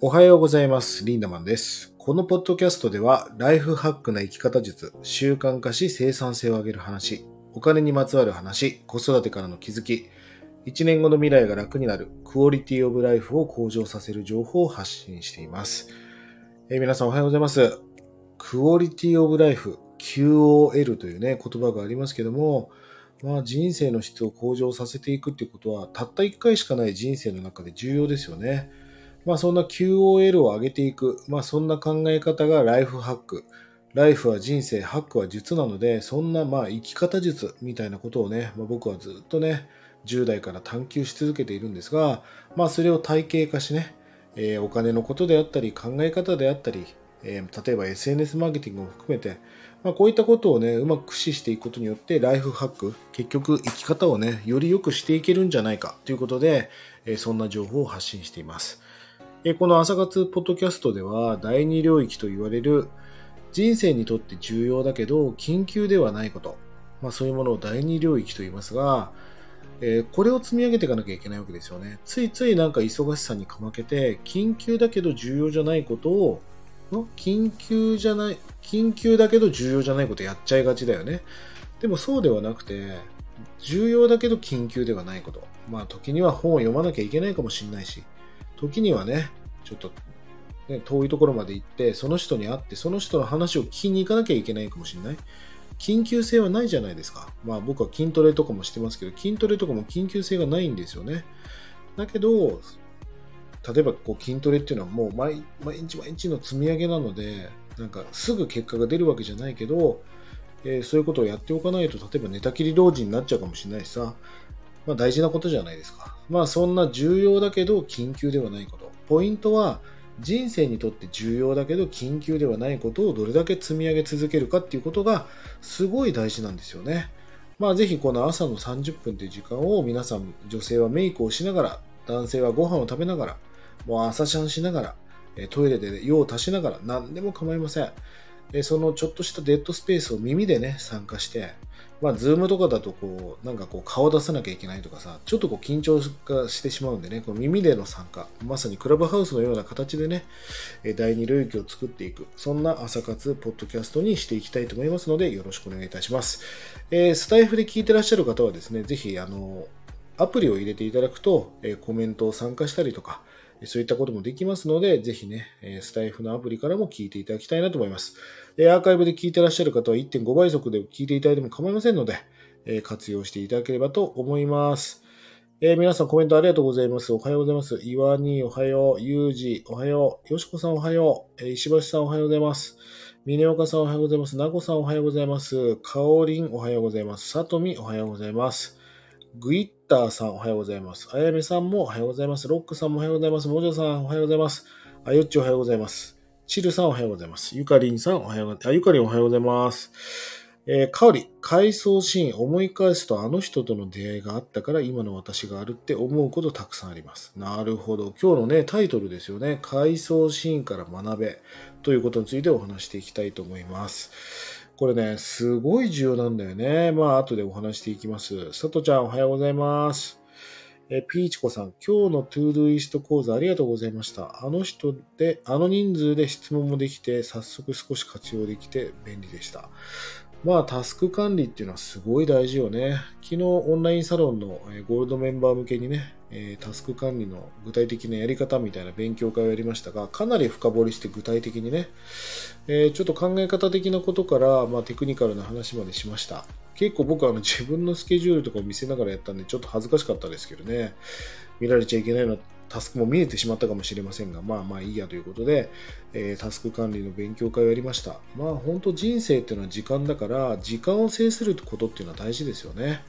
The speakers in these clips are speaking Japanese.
おはようございます。リンダマンです。このポッドキャストでは、ライフハックな生き方術、習慣化し生産性を上げる話、お金にまつわる話、子育てからの気づき、1年後の未来が楽になる、クオリティオブライフを向上させる情報を発信しています。えー皆さんおはようございます。クオリティオブライフ、QOL というね、言葉がありますけども、まあ人生の質を向上させていくっていうことは、たった1回しかない人生の中で重要ですよね。まあそんな QOL を上げていく、まあそんな考え方がライフハック。ライフは人生、ハックは術なので、そんなまあ生き方術みたいなことをね、まあ、僕はずっとね、10代から探求し続けているんですが、まあそれを体系化しね、えーお金のことであったり、考え方であったり、えー例えば SNS マーケティングも含めて、まあ、こういったことをね、うまく駆使していくことによって、ライフハック、結局生き方をね、より良くしていけるんじゃないかということで、えーそんな情報を発信しています。えこの朝活ポッドキャストでは、第二領域と言われる、人生にとって重要だけど、緊急ではないこと、まあそういうものを第二領域と言いますが、えーこれを積み上げていかなきゃいけないわけですよね。ついついなんか忙しさにかまけて、緊急だけど重要じゃないことを、緊急じゃない、緊急だけど重要じゃないことやっちゃいがちだよね。でもそうではなくて、重要だけど緊急ではないこと。まあ時には本を読まなきゃいけないかもしれないし、時にはね、ちょっと、ね、遠いところまで行って、その人に会って、その人の話を聞きに行かなきゃいけないかもしれない。緊急性はないじゃないですか。まあ僕は筋トレとかもしてますけど、筋トレとかも緊急性がないんですよね。だけど、例えばこう筋トレっていうのはもう毎日毎日の積み上げなので、なんかすぐ結果が出るわけじゃないけど、えーそういうことをやっておかないと、例えば寝たきり老人になっちゃうかもしれないしさ、まあ大事なことじゃないですか。まあそんな重要だけど緊急ではないこと。ポイントは人生にとって重要だけど緊急ではないことをどれだけ積み上げ続けるかっていうことがすごい大事なんですよね。まあぜひこの朝の30分という時間を皆さん女性はメイクをしながら男性はご飯を食べながらもう朝シャンしながらトイレで用を足しながら何でも構いません。そのちょっとしたデッドスペースを耳でね参加してまあ、 Zoom とかだとこう、なんかこう顔出さなきゃいけないとかさ、ちょっとこう緊張がしてしまうんでね、この耳での参加、まさにクラブハウスのような形でね、第二領域を作っていく、そんな朝活ポッドキャストにしていきたいと思いますので、よろしくお願いいたします。えースタエフで聞いてらっしゃる方はですね、ぜひ、あの、アプリを入れていただくと、えコメントを参加したりとか、そういったこともできますので、ぜひね、スタイフのアプリからも聞いていただきたいなと思います。アーカイブで聞いてらっしゃる方は1.5倍速で聞いていただいても構いませんので、活用していただければと思います。えー皆さんコメントありがとうございます。おはようございます。岩におはよう。ゆうじおはよう。よしこさんおはよう。えー石橋さんおはようございます。峰岡さんおはようございます。なこさんおはようございます。かおりんおはようございます。さとみおはようございます。グイッターさんおはようございます。あやめさんもおはようございます。ロックさんもおはようございます。もじょさんおはようございます。あよっちおはようございます。チルさんおはようございます。ゆかりんさんおはようございます。あ、ゆかりんおはようございます。えー、かおり、回想シーン思い返すとあの人との出会いがあったから今の私があるって思うことたくさんあります。なるほど。今日のね、タイトルですよね。回想シーンから学べということについてお話していきたいと思います。これね、すごい重要なんだよね。まあ、後でお話していきます。さとちゃん、おはようございます。えピーチコさん、今日の Todoist 講座ありがとうございました。あの人で、あの人数で質問もできて、早速少し活用できて便利でした。まあ、タスク管理っていうのはすごい大事よね。昨日オンラインサロンのゴールドメンバー向けにね、えータスク管理の具体的なやり方みたいな勉強会をやりましたが、かなり深掘りして具体的にね、えーちょっと考え方的なことから、まあ、テクニカルな話までしました。結構僕はあの自分のスケジュールとかを見せながらやったんで、ちょっと恥ずかしかったですけどね、見られちゃいけないようなタスクも見えてしまったかもしれませんが、まあまあいいやということで、えータスク管理の勉強会をやりました。まあ本当人生っていうのは時間だから、時間を制することっていうのは大事ですよね。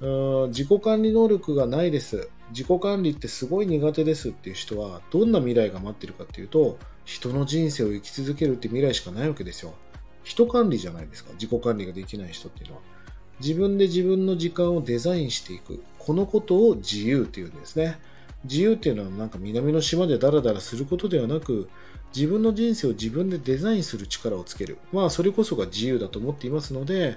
うん自己管理能力がないです。自己管理ってすごい苦手ですっていう人は、どんな未来が待ってるかっていうと、人の人生を生き続けるって未来しかないわけですよ。人管理じゃないですか。自己管理ができない人っていうのは。自分で自分の時間をデザインしていく。このことを自由っていうんですね。自由っていうのはなんか南の島でダラダラすることではなく、自分の人生を自分でデザインする力をつける。まあ、それこそが自由だと思っていますので、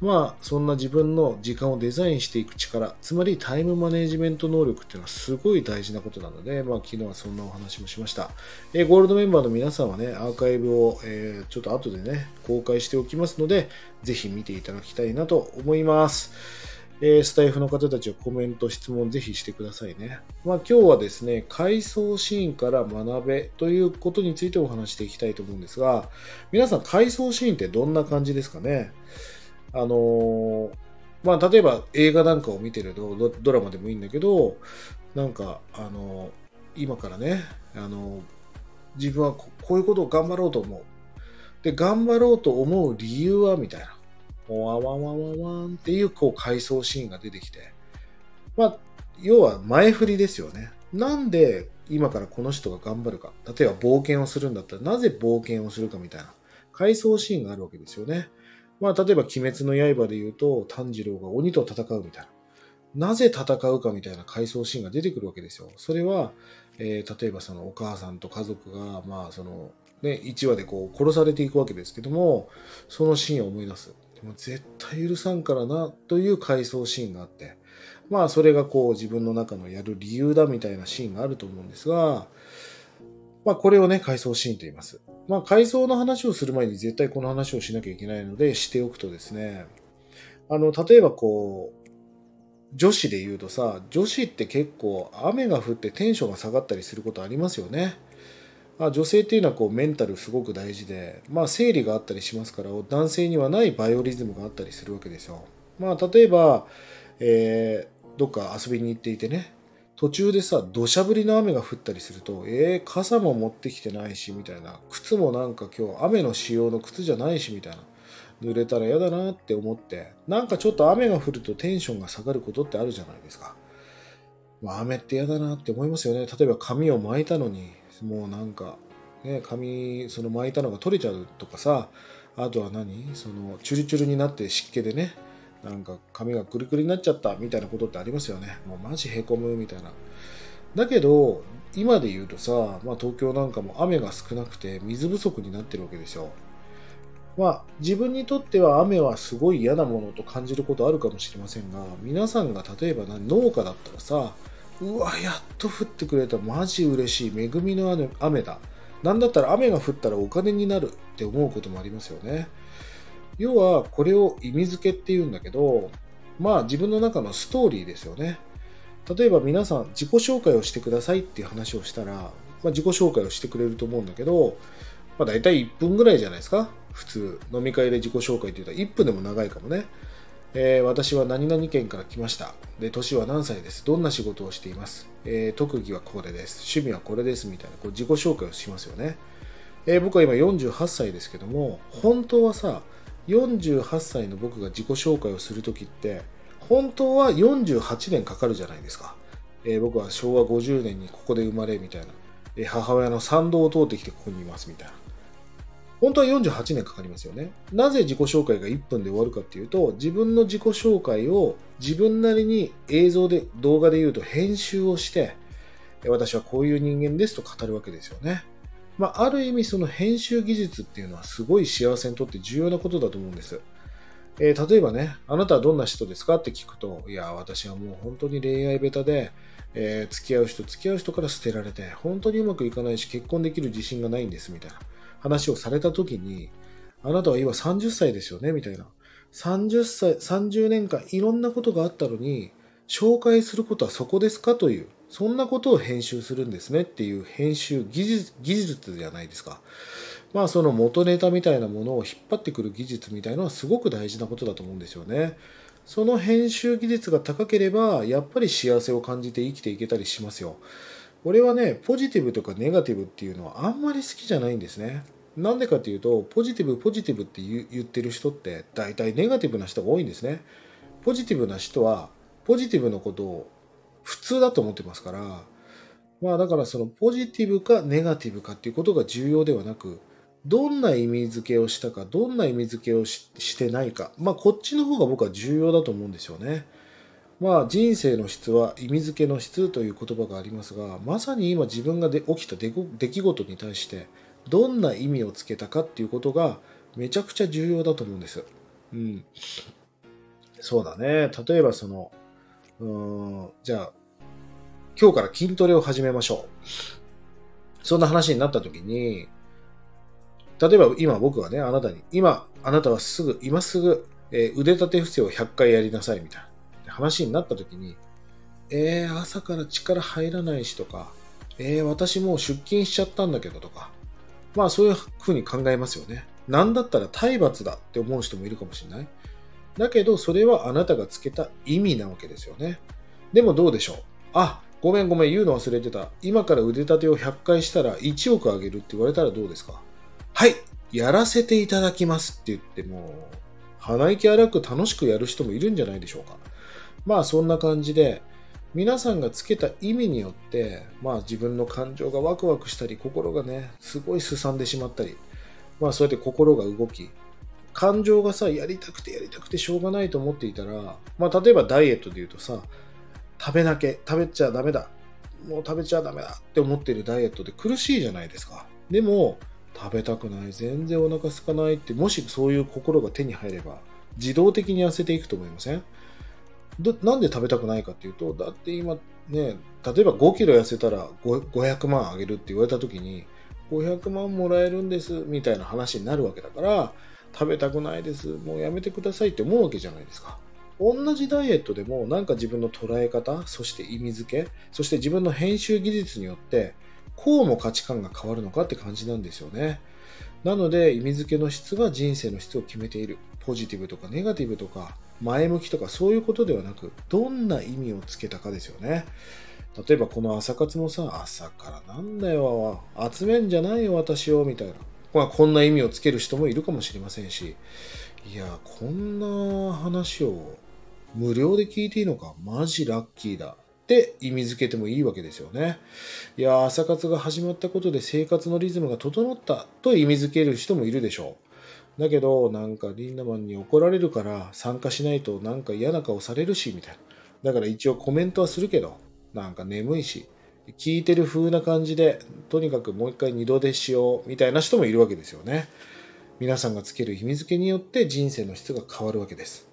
まあ、そんな自分の時間をデザインしていく力、つまりタイムマネジメント能力っていうのはすごい大事なことなので、まあ、昨日はそんなお話もしました。えー、ゴールドメンバーの皆さんはね、アーカイブを、えー、ちょっと後でね、公開しておきますので、ぜひ見ていただきたいなと思います。えー、スタイフの方たちはコメント、質問ぜひしてくださいね。まあ今日はですね、回想シーンから学べということについてお話していきたいと思うんですが、皆さん回想シーンってどんな感じですかね？あのー、まあ例えば映画なんかを見てると、ドラマでもいいんだけど、なんか、あのー、今からね、あの自分はこういうことを頑張ろうと思う。で、頑張ろうと思う理由は？みたいな。ワワワワワンっていうこう回想シーンが出てきて、まあ、要は前振りですよね。なんで今からこの人が頑張るか。例えば冒険をするんだったらなぜ冒険をするかみたいな回想シーンがあるわけですよね。まあ、例えば鬼滅の刃で言うと炭治郎が鬼と戦うみたいな。なぜ戦うかみたいな回想シーンが出てくるわけですよ。それは、えー、例えばそのお母さんと家族が、まあその、ね、1話でこう殺されていくわけですけども、そのシーンを思い出す。も絶対許さんからなという回想シーンがあって、まあそれがこう自分の中のやる理由だみたいなシーンがあると思うんですが、まあこれをね、回想シーンと言います。まあ回想の話をする前に絶対この話をしなきゃいけないのでしておくとですね、あの、例えばこう、女子で言うとさ、女子って結構雨が降ってテンションが下がったりすることありますよね。あ、女性っていうのはこうメンタルすごく大事で、まあ、生理があったりしますから男性にはないバイオリズムがあったりするわけですよ。まあ、例えば、えー、どっか遊びに行っていてね途中でさ土砂降りの雨が降ったりするとえー、傘も持ってきてないしみたいな靴もなんか今日雨の仕様の靴じゃないしみたいな濡れたら嫌だなって思ってなんかちょっと雨が降るとテンションが下がることってあるじゃないですか。まあ、雨って嫌だなって思いますよね。例えば髪を巻いたのにもうなんか、ね、髪その巻いたのが取れちゃうとかさあとは何？そのチュルチュルになって湿気でねなんか髪がくるくるになっちゃったみたいなことってありますよね。もうマジへこむみたいな。だけど今で言うとさ、まあ、東京なんかも雨が少なくて水不足になってるわけですよまあ、自分にとっては雨はすごい嫌なものと感じることあるかもしれませんが皆さんが例えば農家だったらさうわ、やっと降ってくれた。マジ嬉しい。恵みの雨だ。なんだったら雨が降ったらお金になるって思うこともありますよね。要は、これを意味付けって言うんだけど、まあ自分の中のストーリーですよね。例えば皆さん自己紹介をしてくださいっていう話をしたら、まあ、自己紹介をしてくれると思うんだけど、まあ、大体1分ぐらいじゃないですか。普通、飲み会で自己紹介って言ったら1分でも長いかもね。えー、私は何々県から来ました。で、年は何歳です。どんな仕事をしています？えー、特技はこれです。趣味はこれです。みたいなこう自己紹介をしますよね。えー、僕は今48歳ですけども、本当はさ、48歳の僕が自己紹介をするときって、本当は48年かかるじゃないですか。え僕は昭和50年にここで生まれみたいな。え母親の参道を通ってきてここにいますみたいな。本当は48年かかりますよね。なぜ自己紹介が1分で終わるかっていうと、自分の自己紹介を自分なりに映像で、動画で言うと編集をして、私はこういう人間ですと語るわけですよね。まあ、ある意味その編集技術っていうのはすごい幸せにとって重要なことだと思うんです。えー、例えばね、あなたはどんな人ですかって聞くと、いや、私はもう本当に恋愛ベタで、えー、付き合う人、付き合う人から捨てられて、本当にうまくいかないし、結婚できる自信がないんですみたいな。話をされた時に、あなたは今30歳ですよねみたいな。30歳、30年間いろんなことがあったのに、紹介することはそこですかという、そんなことを編集するんですねっていう編集技術、技術じゃないですか。まあその元ネタみたいなものを引っ張ってくる技術みたいのはすごく大事なことだと思うんですよね。その編集技術が高ければ、やっぱり幸せを感じて生きていけたりしますよ。俺はね、ポジティブとかネガティブっていうのはあんまり好きじゃないんですね。なんでかっていうと、ポジティブ、ポジティブって言ってる人って大体ネガティブな人が多いんですね。ポジティブな人は、ポジティブのことを普通だと思ってますから、まあだからそのポジティブかネガティブかっていうことが重要ではなく、どんな意味付けをしたか、どんな意味付けをしてないか、まあこっちの方が僕は重要だと思うんですよね。まあ人生の質は意味付けの質という言葉がありますがまさに今自分がで起きた出来事に対してどんな意味をつけたかっていうことがめちゃくちゃ重要だと思うんです。うん。そうだね。例えばその、うん、じゃあ、今日から筋トレを始めましょう。そんな話になった時に、例えば今僕がね、あなたに、今、あなたはすぐ、今すぐ、えー、腕立て伏せを100回やりなさいみたいな話になった時に、えー、朝から力入らないしとか、えー、私もう出勤しちゃったんだけどとか、まあそういうふうに考えますよね。なんだったら体罰だって思う人もいるかもしれない。だけど、それはあなたがつけた意味なわけですよね。でもどうでしょうあ、ごめんごめん、言うの忘れてた。今から腕立てを100回したら1億あげるって言われたらどうですか？はい、やらせていただきますって言っても、鼻息荒く楽しくやる人もいるんじゃないでしょうか。まあそんな感じで、皆さんがつけた意味によって、まあ自分の感情がワクワクしたり、心がね、すごいすさんでしまったり、まあそうやって心が動き、感情がさ、やりたくてやりたくてしょうがないと思っていたら、まあ例えばダイエットで言うとさ、食べなきゃ、食べちゃダメだ。もう食べちゃダメだって思ってるダイエットで苦しいじゃないですか。でも、食べたくない、全然お腹空かないって、もしそういう心が手に入れば、自動的に痩せていくと思いません？なんで食べたくないかっていうと、だって今ね、例えば5キロ痩せたら500万あげるって言われた時に、500万もらえるんですみたいな話になるわけだから、食べたくないです、もうやめてくださいって思うわけじゃないですか。同じダイエットでもなんか自分の捉え方、そして意味付け、そして自分の編集技術によって、こうも価値観が変わるのかって感じなんですよね。なので、意味付けの質が人生の質を決めている。ポジティブとかネガティブとか、前向きとかそういうことではなく、どんな意味をつけたかですよね。例えばこの朝活もさ、朝からなんだよ、集めんじゃないよ、私を、みたいな。まあ、こんな意味をつける人もいるかもしれませんし、いや、こんな話を無料で聞いていいのか、マジラッキーだ。って意味づけてもいいわけですよね。いや、朝活が始まったことで生活のリズムが整ったと意味づける人もいるでしょう。だけど、なんかリンダマンに怒られるから参加しないとなんか嫌な顔されるし、みたいな。だから一応コメントはするけど、なんか眠いし、聞いてる風な感じで、とにかくもう一回二度でしよう、みたいな人もいるわけですよね。皆さんがつける意味づけによって人生の質が変わるわけです。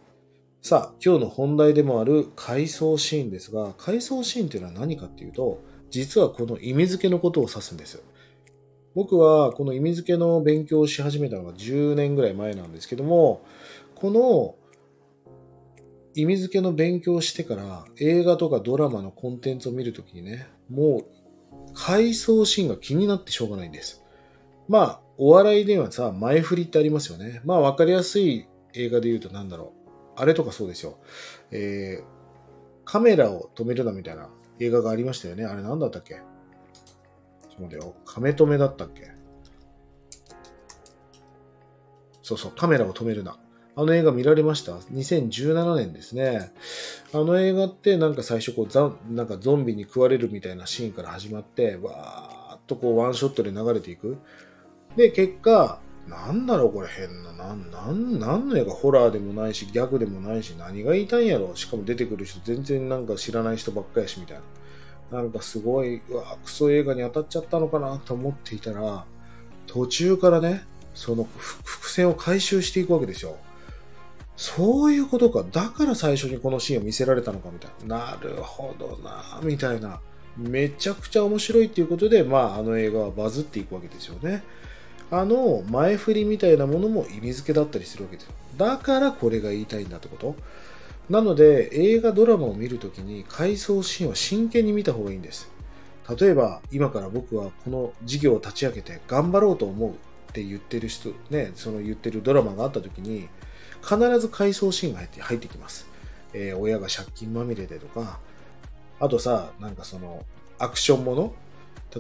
さあ、今日の本題でもある回想シーンですが、回想シーンというのは何かっていうと、実はこの意味付けのことを指すんです。僕はこの意味付けの勉強をし始めたのが10年ぐらい前なんですけども、この意味付けの勉強をしてから映画とかドラマのコンテンツを見るときにね、もう回想シーンが気になってしょうがないんです。まあ、お笑いではさ、前振りってありますよね。まあ、わかりやすい映画で言うと何だろう。あれとかそうですよ。えー、カメラを止めるなみたいな映画がありましたよね。あれ何だったっけ？ちょっと待ってよ。カメ止めだったっけ？そうそう、カメラを止めるな。あの映画見られました ?2017 年ですね。あの映画ってなんか最初こうザなんかゾンビに食われるみたいなシーンから始まって、わーっとこうワンショットで流れていく。で、結果、なんだろうこれ変な、なん、なん、なんの映画？ホラーでもないし、ギャグでもないし、何が言いたいんやろ？しかも出てくる人全然なんか知らない人ばっかりやし、みたいな。なんかすごい、うわ、クソ映画に当たっちゃったのかなと思っていたら、途中からね、その伏線を回収していくわけですよ。そういうことか。だから最初にこのシーンを見せられたのかみたいな。なるほどな、みたいな。めちゃくちゃ面白いっていうことで、まあ、あの映画はバズっていくわけですよね。あの前振りみたいなものも意味付けだったりするわけですよだからこれが言いたいんだってことなので映画ドラマを見るときに回想シーンは真剣に見た方がいいんです。例えば今から僕はこの事業を立ち上げて頑張ろうと思うって言ってる人ねその言ってるドラマがあった時に必ず回想シーンが入って入ってきます、えー、親が借金まみれでとかあとさなんかそのアクションもの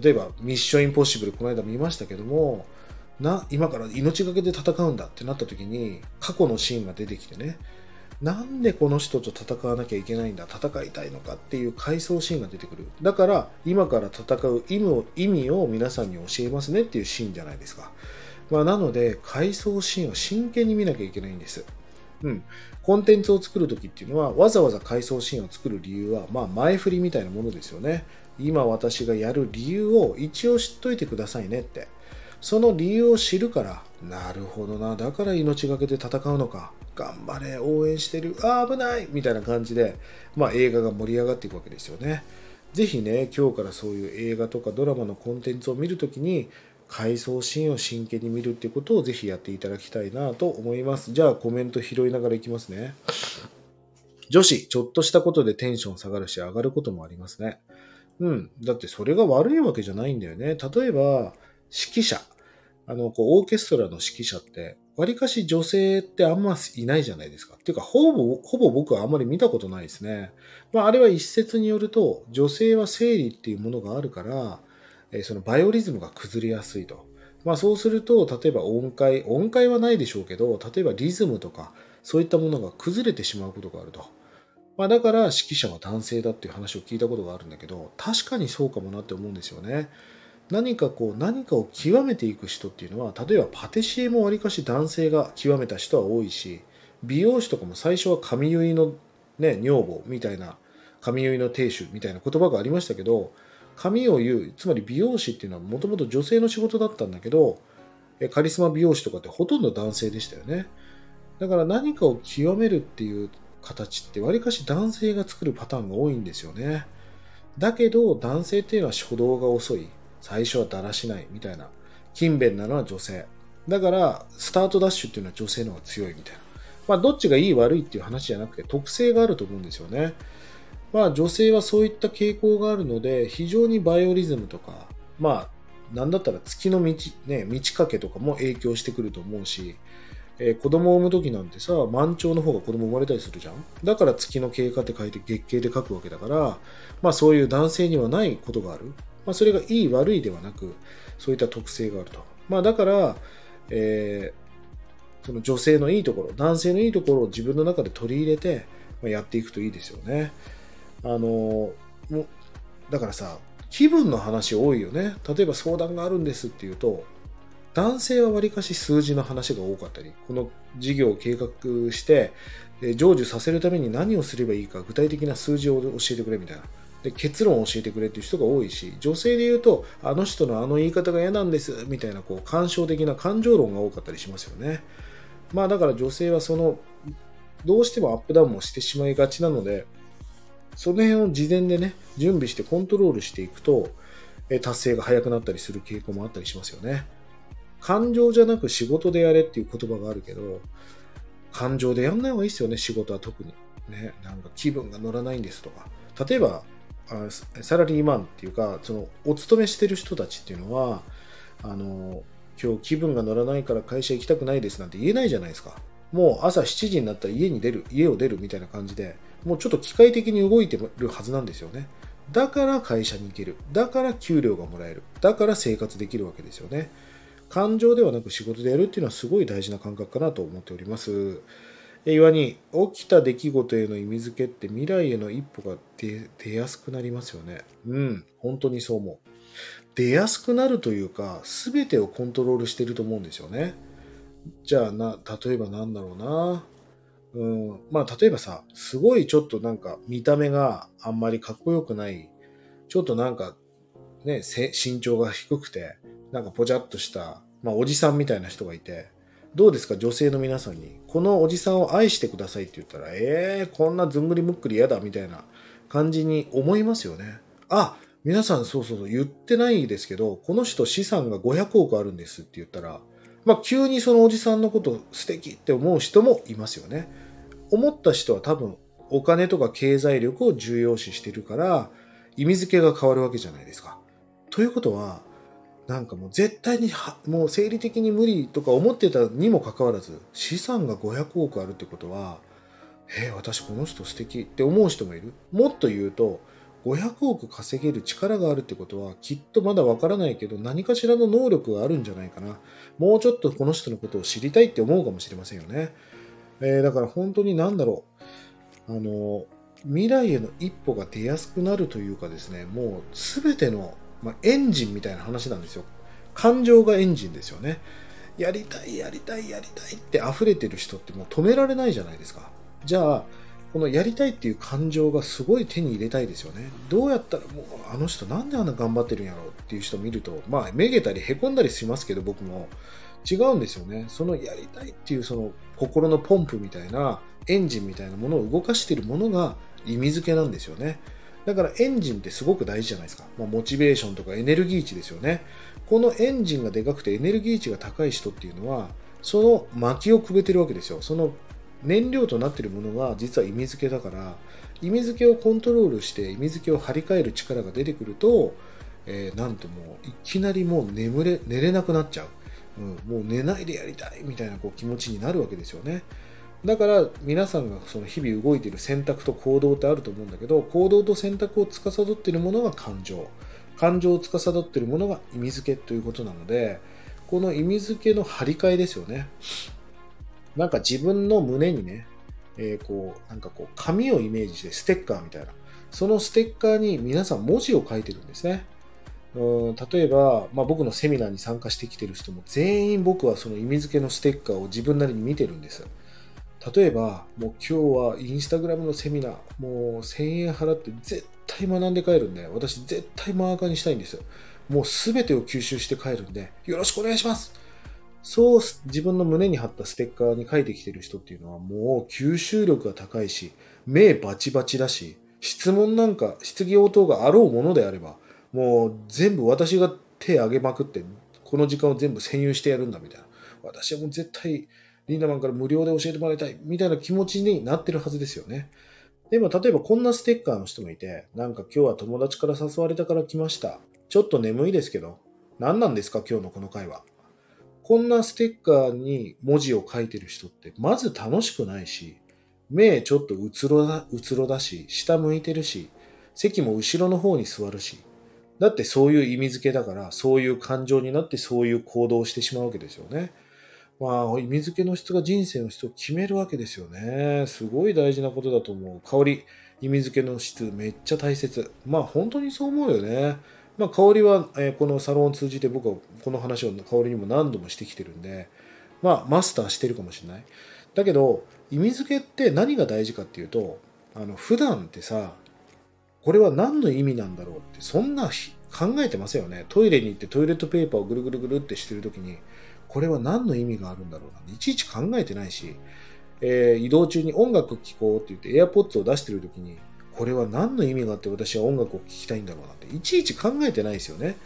例えばミッションインポッシブルこの間見ましたけどもな、今から命がけで戦うんだってなった時に、過去のシーンが出てきてね、なんでこの人と戦わなきゃいけないんだ、戦いたいのかっていう回想シーンが出てくる。だから、今から戦う意味を意味を皆さんに教えますねっていうシーンじゃないですか。まあ、なので、回想シーンを真剣に見なきゃいけないんです。うん。コンテンツを作るときっていうのは、わざわざ回想シーンを作る理由は、まあ、前振りみたいなものですよね。今私がやる理由を一応知っといてくださいねって。その理由を知るから、なるほどな、だから命がけで戦うのか。頑張れ、応援してる、あ危ないみたいな感じで、まあ、映画が盛り上がっていくわけですよね。ぜひね、今日からそういう映画とかドラマのコンテンツを見るときに、回想シーンを真剣に見るっていうことをぜひやっていただきたいなと思います。じゃあコメント拾いながらいきますね。女子、ちょっとしたことでテンション下がるし上がることもありますね。うん。だってそれが悪いわけじゃないんだよね。例えば、指揮者。あの、こう、オーケストラの指揮者って、わりかし女性ってあんまいないじゃないですか。っていうか、ほぼ、ほぼ僕はあんまり見たことないですね。まあ、あれは一説によると、女性は生理っていうものがあるから、えそのバイオリズムが崩れやすいと。まあ、そうすると、例えば音階、音階はないでしょうけど、例えばリズムとか、そういったものが崩れてしまうことがあると。まあ、だから指揮者は男性だっていう話を聞いたことがあるんだけど、確かにそうかもなって思うんですよね。何かこう、何かを極めていく人っていうのは、例えばパティシエもわりかし男性が極めた人は多いし、美容師とかも最初は髪結いのね、女房みたいな、髪結いの亭主みたいな言葉がありましたけど、髪を言う、つまり美容師っていうのはもともと女性の仕事だったんだけど、カリスマ美容師とかってほとんど男性でしたよね。だから何かを極めるっていう形ってわりかし男性が作るパターンが多いんですよね。だけど男性っていうのは初動が遅い。最初はだらしないみたいな。勤勉なのは女性。だからスタートダッシュっていうのは女性の方が強いみたいな。まあどっちがいい悪いっていう話じゃなくて特性があると思うんですよね。まあ女性はそういった傾向があるので非常にバイオリズムとか、まあなんだったら月の道、ね、満ち欠けとかも影響してくると思うし、えー、子供を産む時なんてさ、満潮の方が子供生まれたりするじゃんだから月の経過って書いて月経で書くわけだから、まあそういう男性にはないことがある。まあそれがいい悪いではなく、そういった特性があると。まあだから、えー、その女性のいいところ、男性のいいところを自分の中で取り入れて、ま、やっていくといいですよね。あの、もだからさ、気分の話多いよね。例えば相談があるんですっていうと、男性はわりかし数字の話が多かったり、この事業を計画して、成就させるために何をすればいいか具体的な数字を教えてくれみたいな。で結論を教えてくれっていう人が多いし、女性で言うと、あの人のあの言い方が嫌なんですみたいなこう感傷的な感情論が多かったりしますよね。まあだから女性はその、どうしてもアップダウンもしてしまいがちなので、その辺を事前でね、準備してコントロールしていくと、達成が早くなったりする傾向もあったりしますよね。感情じゃなく仕事でやれっていう言葉があるけど、感情でやんない方がいいですよね、仕事は特に。ね、なんか気分が乗らないんですとか。例えば、サラリーマンっていうか、その、お勤めしてる人たちっていうのは、あの、今日気分が乗らないから会社行きたくないですなんて言えないじゃないですか。もう朝7時になったら家に出る、家を出るみたいな感じで、もうちょっと機械的に動いてるはずなんですよね。だから会社に行ける。だから給料がもらえる。だから生活できるわけですよね。感情ではなく仕事でやるっていうのはすごい大事な感覚かなと思っております。岩に起きた出来事への意味付けって未来への一歩が出やすくなりますよね。うん、本当にそう思う。出やすくなるというか、全てをコントロールしてると思うんですよね。じゃあな、例えばなんだろうな。うん、まあ例えばさ、すごいちょっとなんか見た目があんまりかっこよくない、ちょっとなんかね、身長が低くて、なんかぽちゃっとした、まあおじさんみたいな人がいて、どうですか女性の皆さんに、このおじさんを愛してくださいって言ったら、えー、こんなずんぐりむっくり嫌だみたいな感じに思いますよね。あ、皆さんそうそうそう言ってないですけど、この人資産が500億あるんですって言ったら、まあ急にそのおじさんのこと素敵って思う人もいますよね。思った人は多分お金とか経済力を重要視してるから、意味付けが変わるわけじゃないですか。ということは、なんかもう絶対にもう生理的に無理とか思ってたにもかかわらず資産が500億あるってことはえー、私この人素敵って思う人もいる。もっと言うと500億稼げる力があるってことはきっとまだわからないけど何かしらの能力があるんじゃないかな。もうちょっとこの人のことを知りたいって思うかもしれませんよね、えー、だから本当に何だろう。あの未来への一歩が出やすくなるというかですねもう全てのまあ、エンジンみたいな話なんですよ。感情がエンジンですよね。やりたい、やりたい、やりたいって溢れてる人ってもう止められないじゃないですか。じゃあ、このやりたいっていう感情がすごい手に入れたいですよね。どうやったらもうあの人なんであんな頑張ってるんやろうっていう人見ると、まあ、めげたりへこんだりしますけど、僕も違うんですよね。そのやりたいっていうその心のポンプみたいなエンジンみたいなものを動かしているものが意味付けなんですよね。だからエンジンってすごく大事じゃないですか。まあ、モチベーションとかエネルギー値ですよね。このエンジンがでかくてエネルギー値が高い人っていうのは、その薪をくべてるわけですよ。その燃料となっているものが実は意味付けだから、意味付けをコントロールして意味付けを張り替える力が出てくると、えー、なんともういきなりもう眠れ、寝れなくなっちゃう。うん、もう寝ないでやりたいみたいなこう気持ちになるわけですよね。だから皆さんがその日々動いている選択と行動ってあると思うんだけど行動と選択を司っているものが感情。感情を司っているものが意味付けということなのでこの意味付けの張り替えですよね。なんか自分の胸にね、えー、こうなんかこう紙をイメージしてステッカーみたいな。そのステッカーに皆さん文字を書いてるんですね。うん例えば、まあ、僕のセミナーに参加してきてる人も全員僕はその意味付けのステッカーを自分なりに見てるんです例えば、もう今日はインスタグラムのセミナー、もう1000円払って絶対学んで帰るんで、私絶対マーカーにしたいんですよ。もう全てを吸収して帰るんで、よろしくお願いしますそう自分の胸に貼ったステッカーに書いてきてる人っていうのはもう吸収力が高いし、目バチバチだし、質問なんか、質疑応答があろうものであれば、もう全部私が手挙げまくって、この時間を全部占有してやるんだみたいな。私はもう絶対リンダマンから無料で教えてもらいたい、みたいな気持ちになってるはずですよね。でも、例えばこんなステッカーの人もいて、なんか今日は友達から誘われたから来ました。ちょっと眠いですけど、何なんですか今日のこの会話。こんなステッカーに文字を書いてる人って、まず楽しくないし、目ちょっとうつろだ、うつろだし、下向いてるし、席も後ろの方に座るし、だってそういう意味付けだから、そういう感情になってそういう行動をしてしまうわけですよね。まあ、意味付けの質が人生の質を決めるわけですよね。すごい大事なことだと思う。香り、意味付けの質、めっちゃ大切。まあ、本当にそう思うよね。まあ、香りは、えー、このサロンを通じて僕はこの話を香りにも何度もしてきてるんで、まあ、マスターしてるかもしれない。だけど、意味付けって何が大事かっていうと、あの、普段ってさ、これは何の意味なんだろうって、そんな考えてませんよね。トイレに行ってトイレットペーパーをぐるぐるぐるってしてるときに、これは何の意味があるんだろうな。いちいち考えてないし、えー、移動中に音楽聴こうって言って AirPods を出してる時に、これは何の意味があって私は音楽を聴きたいんだろうなって、いちいち考えてないですよね。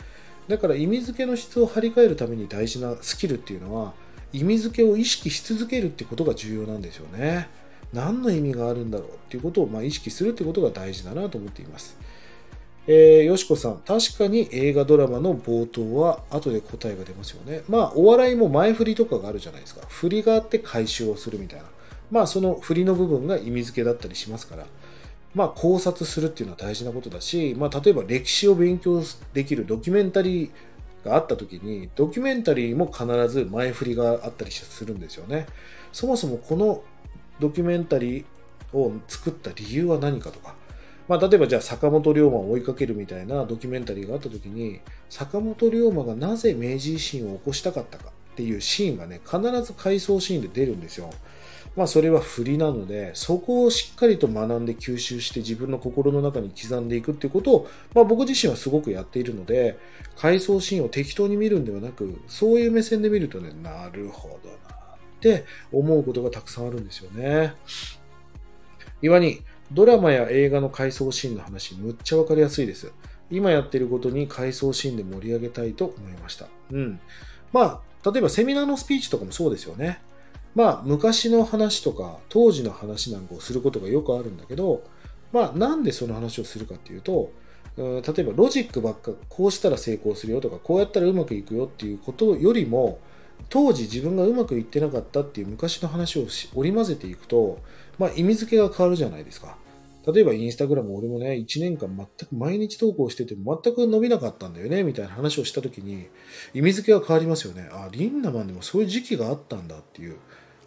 だから意味付けの質を張り替えるために大事なスキルっていうのは、意味付けを意識し続けるってことが重要なんですよね。何の意味があるんだろうっていうことをま意識するってことが大事だなと思っています。えー、よしこさん、確かに映画ドラマの冒頭は後で答えが出ますよね。まあ、お笑いも前振りとかがあるじゃないですか。振りがあって回収をするみたいな。まあ、その振りの部分が意味付けだったりしますから。まあ、考察するっていうのは大事なことだし、まあ、例えば歴史を勉強できるドキュメンタリーがあった時に、ドキュメンタリーも必ず前振りがあったりするんですよね。そもそもこのドキュメンタリーを作った理由は何かとか、まあ、例えばじゃあ坂本龍馬を追いかけるみたいなドキュメンタリーがあった時に坂本龍馬がなぜ明治維新を起こしたかったかっていうシーンがね必ず回想シーンで出るんですよ。まあそれは振りなのでそこをしっかりと学んで吸収して自分の心の中に刻んでいくっていうことを、まあ、僕自身はすごくやっているので回想シーンを適当に見るんではなくそういう目線で見るとねなるほどなって思うことがたくさんあるんですよね。岩にドラマや映画の回想シーンの話、むっちゃわかりやすいです。今やってることに回想シーンで盛り上げたいと思いました。うん。まあ、例えばセミナーのスピーチとかもそうですよね。まあ、昔の話とか、当時の話なんかをすることがよくあるんだけど、まあ、なんでその話をするかっていうと、例えばロジックばっか、こうしたら成功するよとか、こうやったらうまくいくよっていうことよりも、当時自分がうまくいってなかったっていう昔の話を織り交ぜていくと、まあ、意味付けが変わるじゃないですか。例えばインスタグラム俺もね、1年間全く毎日投稿してて全く伸びなかったんだよね、みたいな話をした時に、意味付けが変わりますよね。あ、リンナマンでもそういう時期があったんだっていう。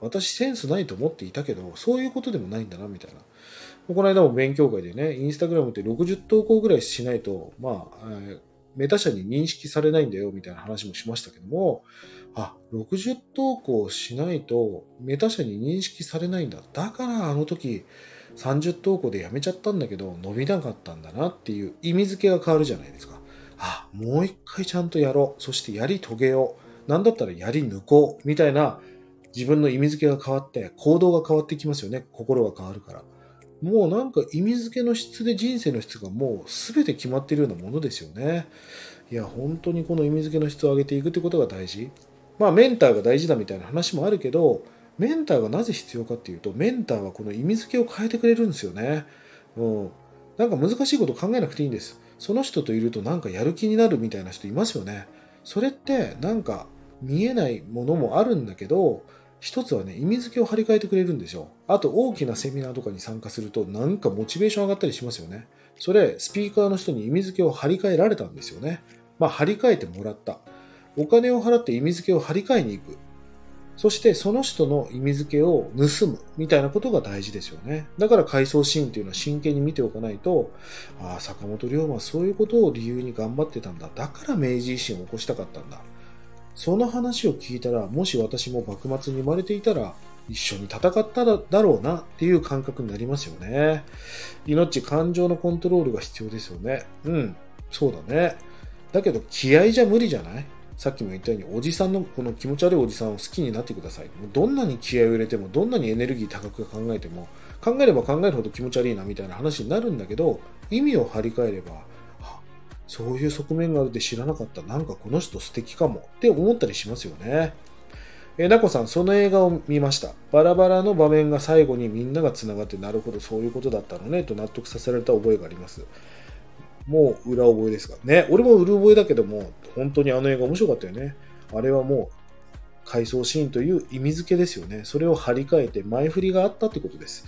私センスないと思っていたけど、そういうことでもないんだな、みたいな。この間も勉強会でね、インスタグラムって60投稿ぐらいしないと、まあ、メタ社に認識されないんだよ、みたいな話もしましたけども、あ、60投稿しないとメタ社に認識されないんだ。だからあの時30投稿でやめちゃったんだけど伸びなかったんだなっていう意味付けが変わるじゃないですか。あ、もう一回ちゃんとやろう。そしてやり遂げよう。なんだったらやり抜こう。みたいな自分の意味付けが変わって行動が変わってきますよね。心が変わるから。もうなんか意味付けの質で人生の質がもう全て決まっているようなものですよね。いや、本当にこの意味付けの質を上げていくってことが大事。まあメンターが大事だみたいな話もあるけど、メンターがなぜ必要かっていうと、メンターはこの意味付けを変えてくれるんですよね。うん。なんか難しいこと考えなくていいんです。その人といるとなんかやる気になるみたいな人いますよね。それってなんか見えないものもあるんだけど、一つはね、意味付けを張り替えてくれるんですよ。あと大きなセミナーとかに参加するとなんかモチベーション上がったりしますよね。それ、スピーカーの人に意味付けを張り替えられたんですよね。まあ、張り替えてもらった。お金を払って意味付けを張り替えに行く。そしてその人の意味付けを盗むみたいなことが大事ですよね。だから回想シーンっていうのは真剣に見ておかないと、ああ、坂本龍馬はそういうことを理由に頑張ってたんだ。だから明治維新を起こしたかったんだ。その話を聞いたら、もし私も幕末に生まれていたら、一緒に戦っただろうなっていう感覚になりますよね。命、感情のコントロールが必要ですよね。うん、そうだね。だけど気合じゃ無理じゃない？さっきも言ったように、おじさんの、この気持ち悪いおじさんを好きになってください。どんなに気合を入れても、どんなにエネルギー高く考えても、考えれば考えるほど気持ち悪いなみたいな話になるんだけど、意味を張り替えれば、そういう側面があるって知らなかった。なんかこの人素敵かもって思ったりしますよね。えなこさん、その映画を見ました。バラバラの場面が最後にみんなが繋がって、なるほど、そういうことだったのね、と納得させられた覚えがあります。もう裏覚えですかね。俺も裏覚えだけども、本当にあの映画面白かったよね。あれはもう、回想シーンという意味付けですよね。それを張り替えて前振りがあったってことです。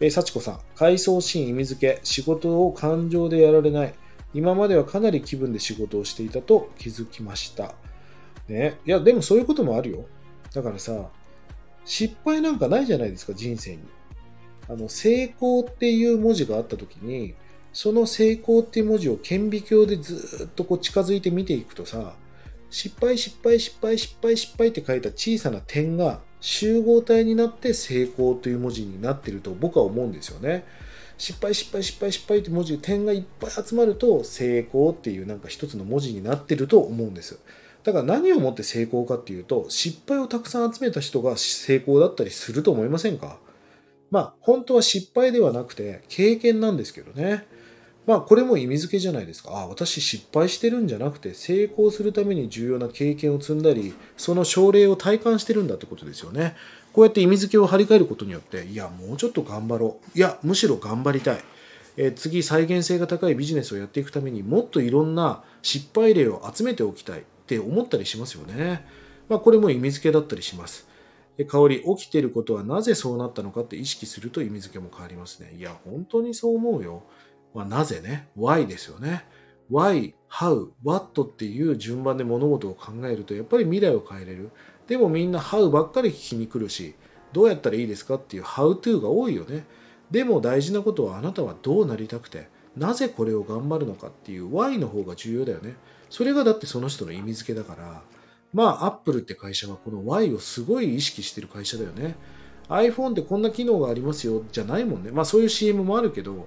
えー、幸子さん、回想シーン意味付け、仕事を感情でやられない。今まではかなり気分で仕事をしていたと気づきました。ね。いや、でもそういうこともあるよ。だからさ、失敗なんかないじゃないですか、人生に。あの、成功っていう文字があった時に、その成功っていう文字を顕微鏡でずっとこう近づいて見ていくとさ、失敗失敗失敗失敗失敗って書いた小さな点が集合体になって成功という文字になってると僕は思うんですよね。失敗失敗失敗失敗って文字で点がいっぱい集まると成功っていうなんか一つの文字になってると思うんです。だから何をもって成功かっていうと失敗をたくさん集めた人が成功だったりすると思いませんか？まあ本当は失敗ではなくて経験なんですけどね。まあこれも意味付けじゃないですか。あ私失敗してるんじゃなくて成功するために重要な経験を積んだり、その症例を体感してるんだってことですよね。こうやって意味付けを張り替えることによって、いや、もうちょっと頑張ろう。いや、むしろ頑張りたい。え次、再現性が高いビジネスをやっていくためにもっといろんな失敗例を集めておきたいって思ったりしますよね。まあこれも意味付けだったりします。香り、起きてることはなぜそうなったのかって意識すると意味付けも変わりますね。いや、本当にそう思うよ。まあ、なぜね、why ですよね。why, how, what っていう順番で物事を考えるとやっぱり未来を変えれる。でもみんな how ばっかり聞きに来るし、どうやったらいいですかっていう how to が多いよね。でも大事なことはあなたはどうなりたくて、なぜこれを頑張るのかっていう why の方が重要だよね。それがだってその人の意味付けだから、まあ、アップルって会社はこの Y をすごい意識してる会社だよね。iPhone ってこんな機能がありますよ、じゃないもんね。まあそういう CM もあるけど、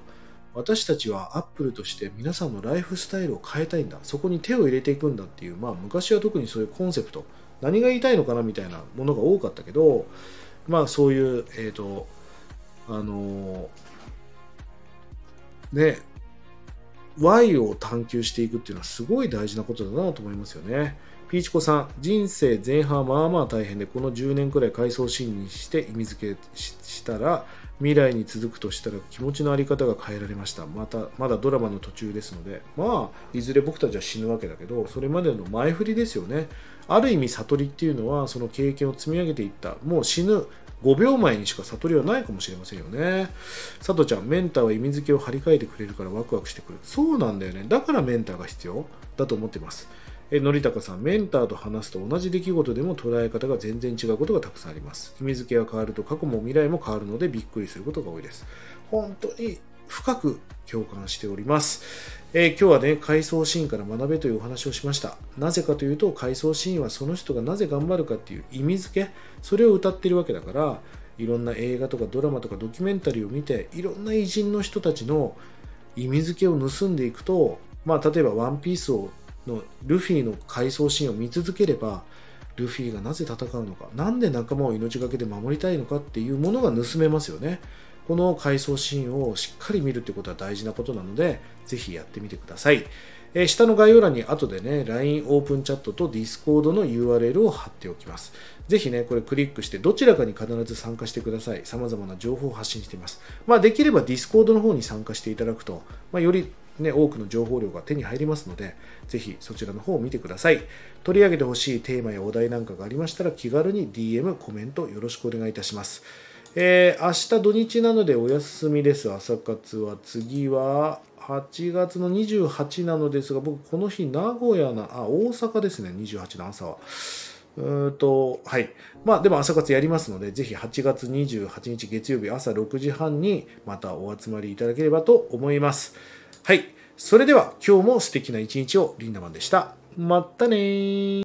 私たちはアップルとして皆さんのライフスタイルを変えたいんだそこに手を入れていくんだっていう、まあ、昔は特にそういうコンセプト何が言いたいのかなみたいなものが多かったけど、まあ、そういう、えっ、ー、とあのー、ね Y を探求していくっていうのはすごい大事なことだなと思いますよね。ピーチコさん、人生前半はまあまあ大変で、この10年くらい回想シーンにして意味付けしたら、未来に続くとしたら気持ちの在り方が変えられましたまたまだドラマの途中ですのでまあいずれ僕たちは死ぬわけだけどそれまでの前振りですよねある意味悟りっていうのはその経験を積み上げていったもう死ぬ5秒前にしか悟りはないかもしれませんよね。佐藤ちゃん、メンターは意味付けを張り替えてくれるからワクワクしてくる。そうなんだよね。だからメンターが必要だと思ってます。えのりたかさん、メンターと話すと同じ出来事でも捉え方が全然違うことがたくさんあります。意味付けが変わると過去も未来も変わるのでびっくりすることが多いです。本当に深く共感しております。えー今日はね、回想シーンから学べというお話をしました。なぜかというと、回想シーンはその人がなぜ頑張るかっていう意味付け、それを歌ってるわけだから、いろんな映画とかドラマとかドキュメンタリーを見て、いろんな偉人の人たちの意味付けを盗んでいくと、まあ、例えば、ワンピースをのルフィの回想シーンを見続ければ、ルフィがなぜ戦うのか、なんで仲間を命がけで守りたいのかっていうものが盗めますよね。この回想シーンをしっかり見るってことは大事なことなので、ぜひやってみてください。えー下の概要欄に後でね、LINE オープンチャットと Discord の URL を貼っておきます。ぜひね、これクリックしてどちらかに必ず参加してください。様々な情報を発信しています。まあ、できれば Discord の方に参加していただくと、まあ、よりね、多くの情報量が手に入りますので、ぜひそちらの方を見てください。取り上げてほしいテーマやお題なんかがありましたら、気軽に DM、コメントよろしくお願いいたします。えー明日土日なのでお休みです、朝活は。次は8月の28なのですが、僕この日名古屋な、あ、大阪ですね、28の朝は。うーんと、はい。まあでも朝活やりますので、ぜひ8月28日月曜日朝6時半にまたお集まりいただければと思います。はい。それでは今日も素敵な一日をリンダマンでした。またね。